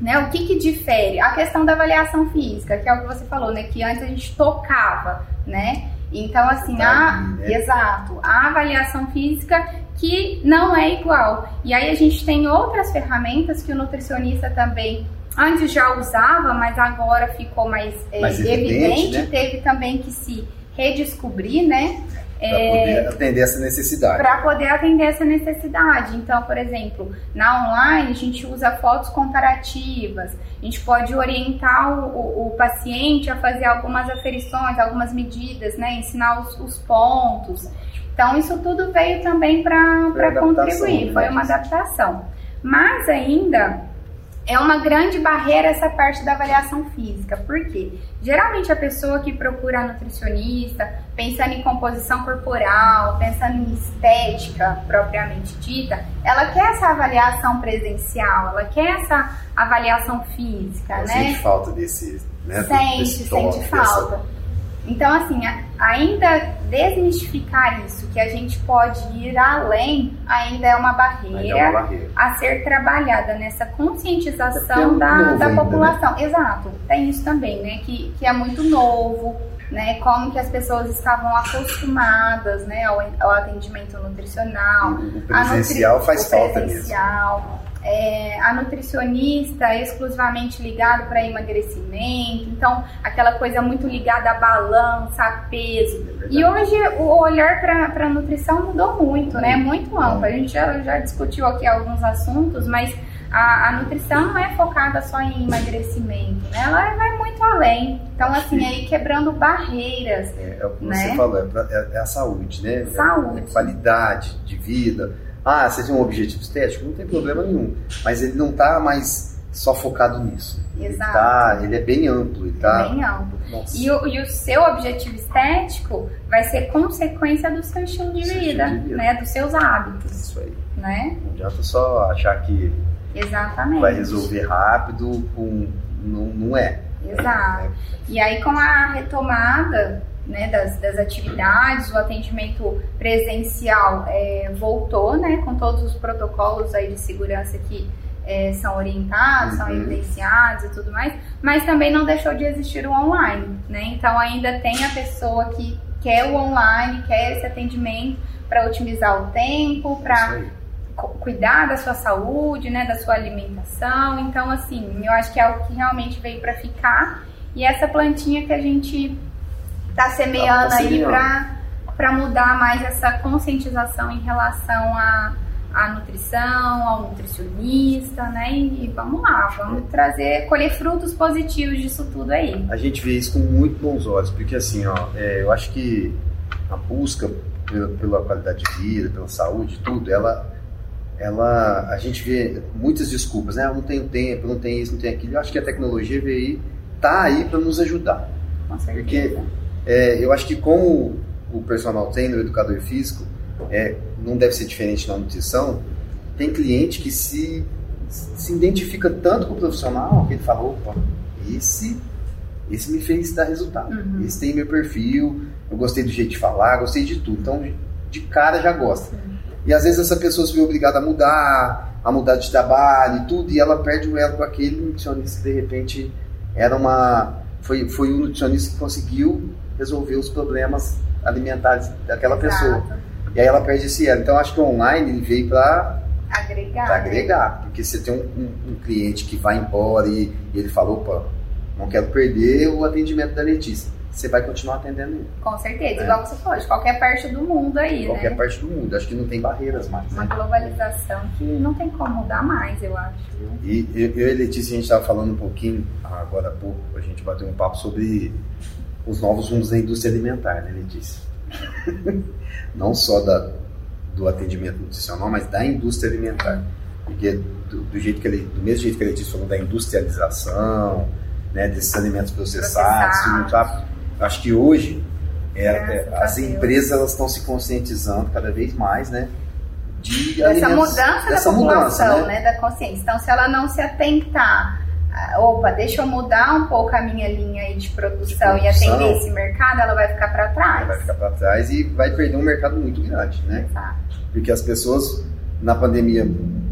Né? O que, que difere? A questão da avaliação física, que é o que você falou, né? Que antes a gente tocava, né? Então, assim, a, né? exato, a avaliação física que não é igual. E aí a gente tem outras ferramentas que o nutricionista também antes já usava, mas agora ficou mais, é, mais evidente, evidente né? teve também que se redescobrir, né? Para poder é, atender essa necessidade. Para poder atender essa necessidade. Então, por exemplo, na online a gente usa fotos comparativas, a gente pode orientar o, o, paciente a fazer algumas aferições, algumas medidas, né? ensinar os, os pontos. Então, isso tudo veio também para contribuir, foi uma adaptação. Mas ainda é uma grande barreira essa parte da avaliação física. Por quê? Geralmente a pessoa que procura a nutricionista, pensando em composição corporal, pensando em estética propriamente dita, ela quer essa avaliação presencial, ela quer essa avaliação física, ela né? Sente falta desse, né? Sente, desse sente falta. Dessa então, assim, ainda desmistificar isso, que a gente pode ir além, ainda é uma barreira, é uma barreira. a ser trabalhada nessa conscientização é da, da população. Né? Exato, tem isso também, né? Que, que é muito novo, né? Como que as pessoas estavam acostumadas, né? Ao, ao atendimento nutricional. O presencial nutri... faz o falta presencial. mesmo é, a nutricionista é exclusivamente ligado para emagrecimento, então aquela coisa muito ligada a balança, a peso. É e hoje o olhar para a nutrição mudou muito, né? É muito amplo. A gente já, já discutiu aqui alguns assuntos, mas a, a, nutrição não é focada só em emagrecimento, né? Ela vai muito além. Então, assim, aí quebrando barreiras. É, é o que né? você falou, é, é, é, a saúde, né? Saúde. É qualidade de vida ah, você tem um objetivo estético? Não tem problema nenhum. Mas ele não está mais só focado nisso. Exato. Ele, tá, ele é bem amplo. Ele tá... Bem amplo. E o, e o, seu objetivo estético vai ser consequência do seu estilo de, vida, de vida, né? Dos seus hábitos. Isso aí. Né? Não adianta só achar que Exatamente. vai resolver rápido, com... não, não é. Exato. E aí com a retomada né, das, das, atividades, o atendimento presencial é, voltou, né, com todos os protocolos aí de segurança que é, são orientados, uhum. são evidenciados e tudo mais, mas também não deixou de existir o online, né? Então ainda tem a pessoa que quer o online, quer esse atendimento para otimizar o tempo, para cuidar da sua saúde, né, da sua alimentação. Então assim, eu acho que é algo que realmente veio para ficar e essa plantinha que a gente tá semeando, tá, aí para mudar mais essa conscientização em relação a a nutrição, ao nutricionista, né? E vamos lá, vamos trazer, colher frutos positivos disso tudo aí. A gente vê isso com muito bons olhos, porque assim, ó, é, eu acho que a busca pela, pela, qualidade de vida, pela saúde, tudo, ela, ela, a gente vê muitas desculpas, né? Eu não tenho tempo, não tenho isso, não tenho aquilo. Eu acho que a tecnologia veio aí, tá aí para nos ajudar. Com certeza. Porque é, eu acho que como o personal trainer, o educador físico, é, não deve ser diferente na nutrição, tem cliente que se, se identifica tanto com o profissional que ele fala, opa, esse, esse me fez dar resultado, uhum. esse tem meu perfil, eu gostei do jeito de falar, gostei de tudo, então de cara já gosta. Uhum. E às vezes essa pessoa se vê obrigada a mudar, a mudar de trabalho e tudo, e ela perde o elo com aquele nutricionista que de repente era uma. Foi, foi um nutricionista que conseguiu resolver os problemas alimentares daquela Exato. pessoa. E aí ela perde esse elo. Então acho que o online veio para agregar. Pra agregar. Porque você tem um, um, um, cliente que vai embora e, e ele falou, opa, não quero perder o atendimento da Letícia. Você vai continuar atendendo ele. Com certeza, é. igual você falou, de qualquer parte do mundo aí, qualquer né? parte do mundo. Acho que não tem barreiras mais. Uma né? globalização que não tem como mudar mais, eu acho. E eu, eu e a Letícia, a gente estava falando um pouquinho, agora há pouco, a gente bateu um papo sobre os novos rumos da indústria alimentar, né, Letícia? não só da, do atendimento nutricional, mas da indústria alimentar. Porque do, do, jeito que ele, do mesmo jeito que ele disse, falou da industrialização, né, desses alimentos processados, Processado. acho que hoje é, é, as empresas elas estão se conscientizando cada vez mais, né? De essa mudança da população, mudança, né? né? da consciência. Então, se ela não se atentar opa, deixa eu mudar um pouco a minha linha aí de produção, de produção, e atender esse mercado, ela vai ficar para trás. Vai ficar para trás e vai perder um mercado muito grande, né? Exato. Porque as pessoas na pandemia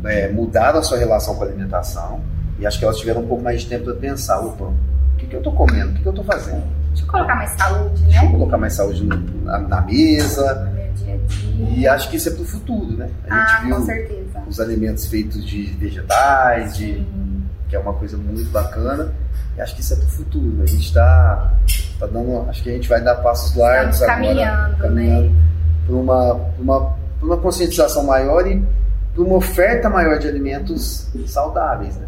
é, mudaram a sua relação com a alimentação e acho que elas tiveram um pouco mais de tempo para pensar, opa, o que, que eu estou comendo, o que, que eu estou fazendo? Deixa eu colocar mais saúde, né? Deixa eu colocar mais saúde na, na mesa. Dia -dia. E acho que isso é para o futuro, né? A gente ah, viu com certeza. os alimentos feitos de vegetais, Sim. de que é uma coisa muito bacana. E acho que isso é para o futuro. A gente está tá dando, acho que a gente vai dar passos largos agora, caminhando, caminhando né? para uma, uma, uma conscientização maior e para uma oferta maior de alimentos saudáveis, né?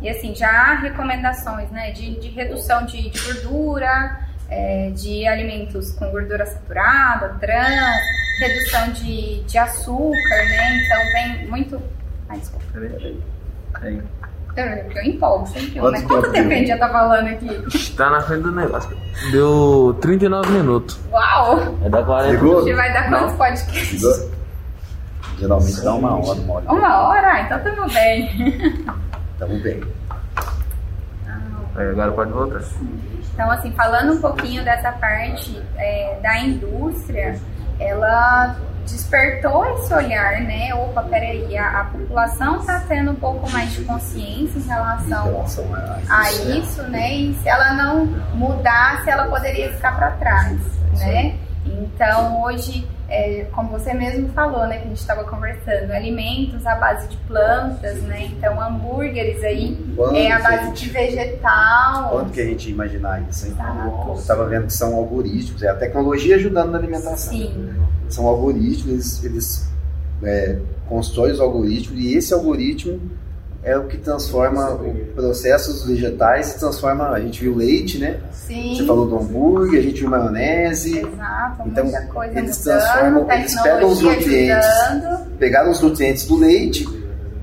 E assim, já há recomendações, né, de, de redução de, de gordura, é, de alimentos com gordura saturada, trans, redução de, de açúcar, né? Então vem muito. Ai, desculpa. Eu empolgo sempre. Quanto, né? Quanto tempo a gente já tá falando aqui? Tá na frente do negócio. Deu 39 minutos. Uau! Vai dar 40 minutos. A gente vai dar quantos podcasts? Geralmente dá uma hora, uma hora. Uma hora? Ah, então tamo bem. Tamo bem. Aí, agora pode voltar. Então, assim, falando um pouquinho dessa parte é, da indústria, ela despertou esse olhar, né? Opa, peraí, a, a população está tendo um pouco mais de consciência em relação, em relação a, a, isso, né? E se ela não mudasse, ela poderia ficar para trás, né? Então, hoje, é, como você mesmo falou, né, que a gente estava conversando, alimentos à base de plantas, né? Então, hambúrgueres aí é a base gente, de vegetal. Quando que a gente imaginar isso, hein? Eu estava vendo que são algoritmos, é a tecnologia ajudando na alimentação. Sim são algoritmos, eles, eles é, constroem os algoritmos e esse algoritmo é o que transforma processos vegetais, transforma, a gente viu leite, né? Sim. Você falou do hambúrguer, a gente viu maionese. Exato, então, muita coisa eles mudando, transformam, eles pegam os nutrientes, ajudando. pegaram os nutrientes do leite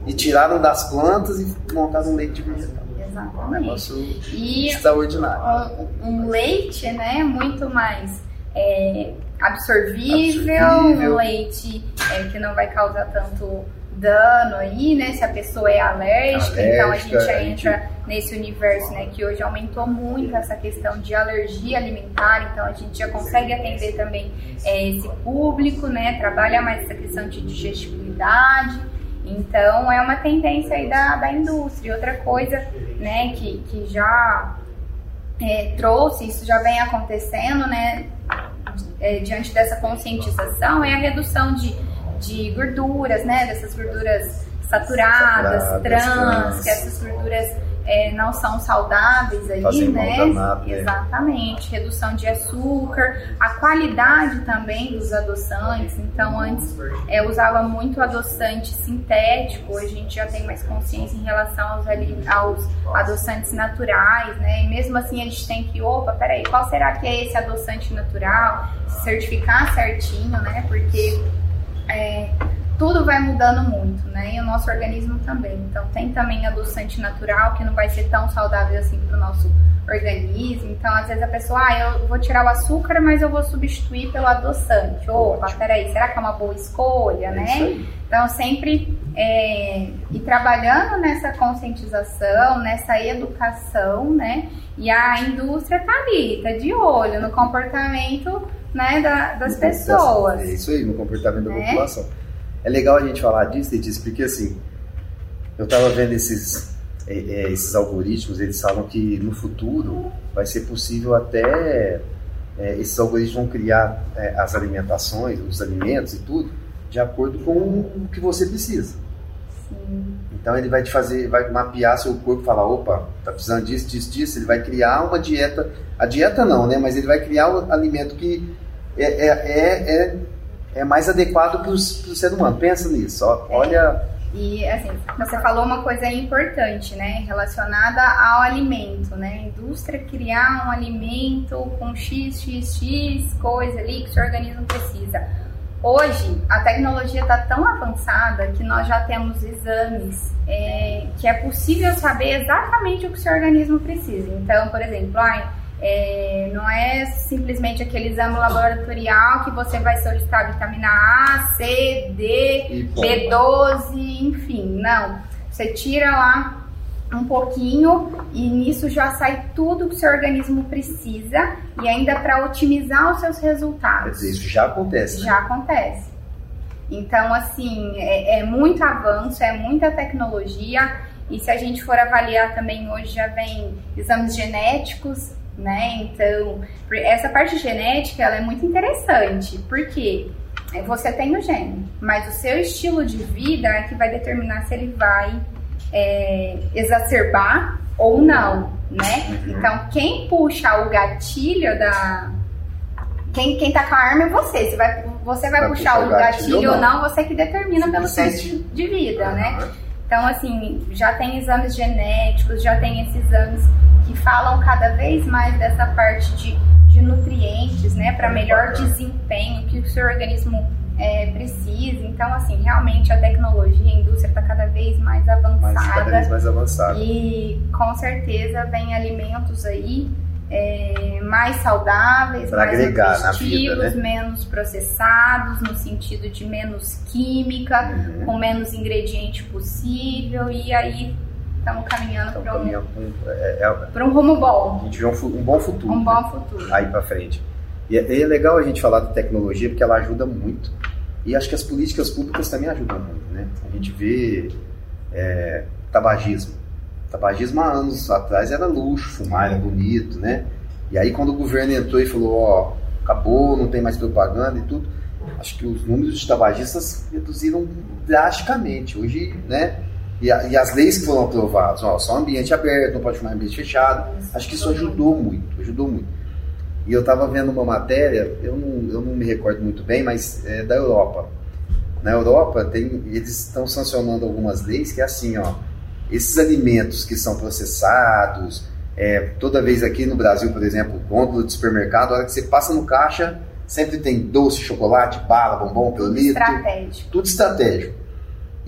e tiraram das plantas e montaram um leite vegetal. Exatamente. É um negócio e extraordinário. Um, um leite, né, muito mais é, absorvível, absorvível, um leite é, que não vai causar tanto dano aí, né? Se a pessoa é alérgica, alérgica então a gente já entra gente... nesse universo, né? Que hoje aumentou muito essa questão de alergia alimentar, então a gente já consegue atender também é, esse público, né? Trabalha mais essa questão de digestibilidade. Então é uma tendência aí da, da indústria. Outra coisa, né, que, que já é, trouxe, isso já vem acontecendo, né? É, diante dessa conscientização é a redução de, de gorduras, né? Dessas gorduras saturadas, saturadas trans, trans, que essas gorduras é, não são saudáveis aí, Fazem né? danado, né? Exatamente, redução de açúcar, a qualidade também dos adoçantes. Então, antes é, usava muito adoçante sintético, hoje a gente já tem mais consciência em relação aos, ali- aos adoçantes naturais, né? E mesmo assim, a gente tem que, opa, peraí, qual será que é esse adoçante natural? Certificar certinho, né? Porque é, tudo vai mudando muito, né? E o nosso organismo também. Então tem também adoçante natural que não vai ser tão saudável assim para o nosso organismo. Então às vezes a pessoa, ah, eu vou tirar o açúcar, mas eu vou substituir pelo adoçante. Opa, peraí, será que é uma boa escolha, É né? Então, sempre é, ir trabalhando nessa conscientização, nessa educação, né? E a indústria tá ali, tá de olho no comportamento né, da- das pessoas. É isso aí, no comportamento da Né? população. É legal a gente falar disso, Letícia, porque assim, eu tava vendo esses, é, é, esses algoritmos, eles falam que no futuro vai ser possível até é, esses algoritmos vão criar é, as alimentações, os alimentos e tudo, de acordo com o que você precisa. Sim. Então ele vai te fazer, vai mapear seu corpo e falar, opa, tá precisando disso, disso, disso. Ele vai criar uma dieta, a dieta não, né? Mas ele vai criar o alimento que é, é, é, é, é mais adequado para o ser humano. Pensa nisso, ó. olha, E assim, você falou uma coisa importante, né, relacionada ao alimento, né? A indústria criar um alimento com x, x, x coisa ali que o seu organismo precisa. Hoje, a tecnologia está tão avançada que nós já temos exames é, que é possível saber exatamente o que o seu organismo precisa. Então, por exemplo, ai, é, não é simplesmente aquele exame laboratorial que você vai solicitar vitamina A, C, D, e bom, B12, enfim, não. Você tira lá um pouquinho e nisso já sai tudo que o seu organismo precisa e ainda para otimizar os seus resultados. isso já acontece. né? Já acontece. Então, assim, é, é muito avanço, é muita tecnologia. E se a gente for avaliar também, hoje já vem exames genéticos, né? Então, essa parte genética, ela é muito interessante. Porque é, você tem o gene, mas o seu estilo de vida é que vai determinar se ele vai é, exacerbar ou não, né? Uhum. Então, quem puxa o gatilho da... Quem, quem tá com a arma é você. Você vai, você vai, Vai puxar, puxar o gatilho ou não, você que determina pelo seu estilo de vida, né? Então, assim, já tem exames genéticos, já tem esses exames que falam cada vez mais dessa parte de, de nutrientes, né? Para melhor Bacana. desempenho que o seu organismo é, precisa. Então, assim, realmente a tecnologia, a indústria está cada vez mais Mas cada avançada. vez mais avançado. E com certeza vem alimentos aí é, mais saudáveis, Pra mais agregar na vida, nutritivos, né? menos processados, no sentido de menos química, Uhum. com menos ingrediente possível, e aí estamos caminhando para um, é- é- pra um rumo a bom, gente vê um, um bom futuro. um né? bom futuro. aí para frente. E é, é legal a gente falar da tecnologia porque ela ajuda muito. E acho que as políticas públicas também ajudam muito, né? A gente vê é, tabagismo. Tabagismo há anos atrás era luxo, fumar era bonito, né? E aí quando o governo entrou e falou, ó, acabou, não tem mais propaganda e tudo, acho que os números de tabagistas reduziram drasticamente. Hoje, né? E, a- e as leis que foram aprovadas, ó, só ambiente aberto, não pode fumar em ambiente fechado. Acho que isso ajudou muito, ajudou muito. E eu estava vendo uma matéria, eu não, eu não me recordo muito bem, mas é da Europa. Na Europa, tem, eles estão sancionando algumas leis que é assim, ó, esses alimentos que são processados, é, toda vez aqui no Brasil, por exemplo, gôndola de supermercado, a hora que você passa no caixa, sempre tem doce, chocolate, bala, bombom, Tudo pirulito, estratégico. tudo estratégico.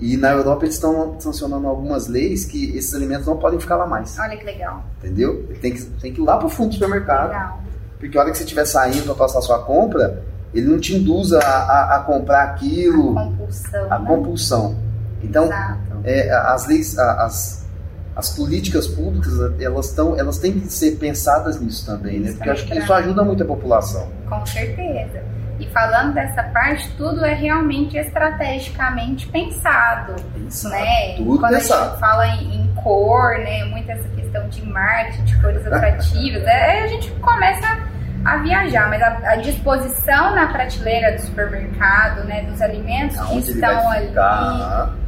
E na Europa eles estão sancionando algumas leis que esses alimentos não podem ficar lá mais, Olha que legal. entendeu? Ele tem que, tem que ir lá pro fundo do supermercado. Legal. Porque a hora que você estiver saindo para passar sua compra, ele não te induza a, a- a comprar aquilo, Compulsão. a né? compulsão. Então, é, as leis, a- as, as políticas públicas, elas, tão, elas têm que ser pensadas nisso também, né? Porque eu acho que isso ajuda muito a população. Com certeza. E falando dessa parte, tudo é realmente estrategicamente pensado, né? Tudo Quando a pensado. gente fala em, em cor, né? Muito essa questão de marketing, de cores atrativas, é, a gente começa a viajar, mas a, a disposição na prateleira do supermercado, né? Dos alimentos que Aonde ele estão ali,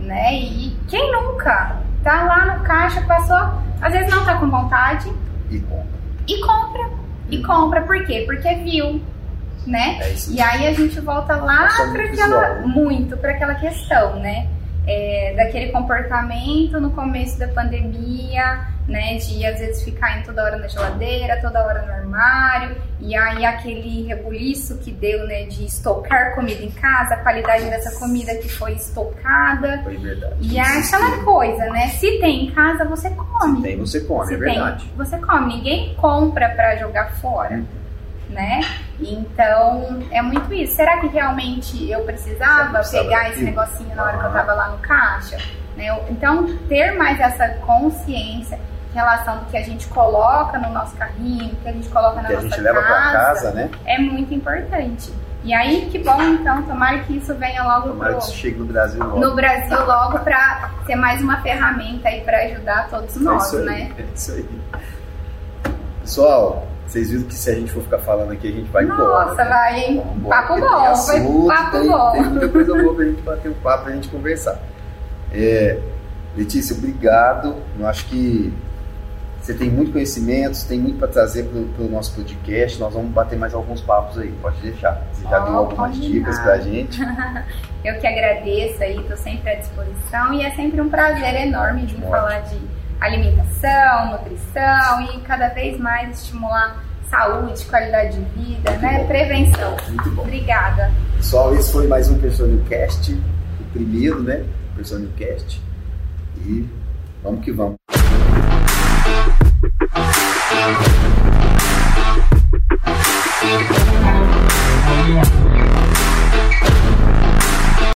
né? E quem nunca tá lá no caixa, passou Às vezes não tá com vontade E compra. e compra. E compra, por quê? Porque viu, né? É. E aí a gente volta lá para aquela muito para aquela questão, né? É, daquele comportamento no começo da pandemia, né? De às vezes ficar em toda hora na geladeira, toda hora no armário, e aí aquele rebuliço que deu, né? De estocar comida em casa, a qualidade dessa comida que foi estocada. Foi verdade. E é aquela coisa, né? Se tem em casa, você come. Tem, você come, Se é verdade. tem, você come. Ninguém compra pra jogar fora, né? Então, é muito isso. Será que realmente eu precisava, Precisava pegar esse negocinho na hora que eu tava lá no caixa? Né? Então, ter mais essa consciência em relação do que a gente coloca no nosso carrinho, que a gente coloca na Que a nossa gente leva pra casa, né? é muito importante. E aí, que bom, então, tomara que isso venha logo Tomara pro, que chegue no Brasil logo. no Brasil logo para ser mais uma ferramenta aí para ajudar todos É nós, aí, né? É isso aí. Pessoal, vocês viram que se a gente for ficar falando aqui, a gente vai embora. Nossa, né? vai, hein? Vamos embora, Papo bom, assunto, papo tem, bom. Tem muita coisa boa pra gente bater um papo, pra gente conversar. É, Letícia, obrigado. Eu acho que você tem muito conhecimento, você tem muito para trazer para o nosso podcast. Nós vamos bater mais alguns papos aí, pode deixar. Você já Ó, deu algumas combinado. dicas pra gente. Eu que agradeço aí, tô sempre à disposição e é sempre um prazer enorme de Ótimo. falar de alimentação, nutrição e cada vez mais estimular saúde, qualidade de vida, né? bom. Prevenção. Muito bom. Obrigada. Pessoal, esse foi mais um Personal Cast, o primeiro, né? Personal Cast. E vamos que vamos.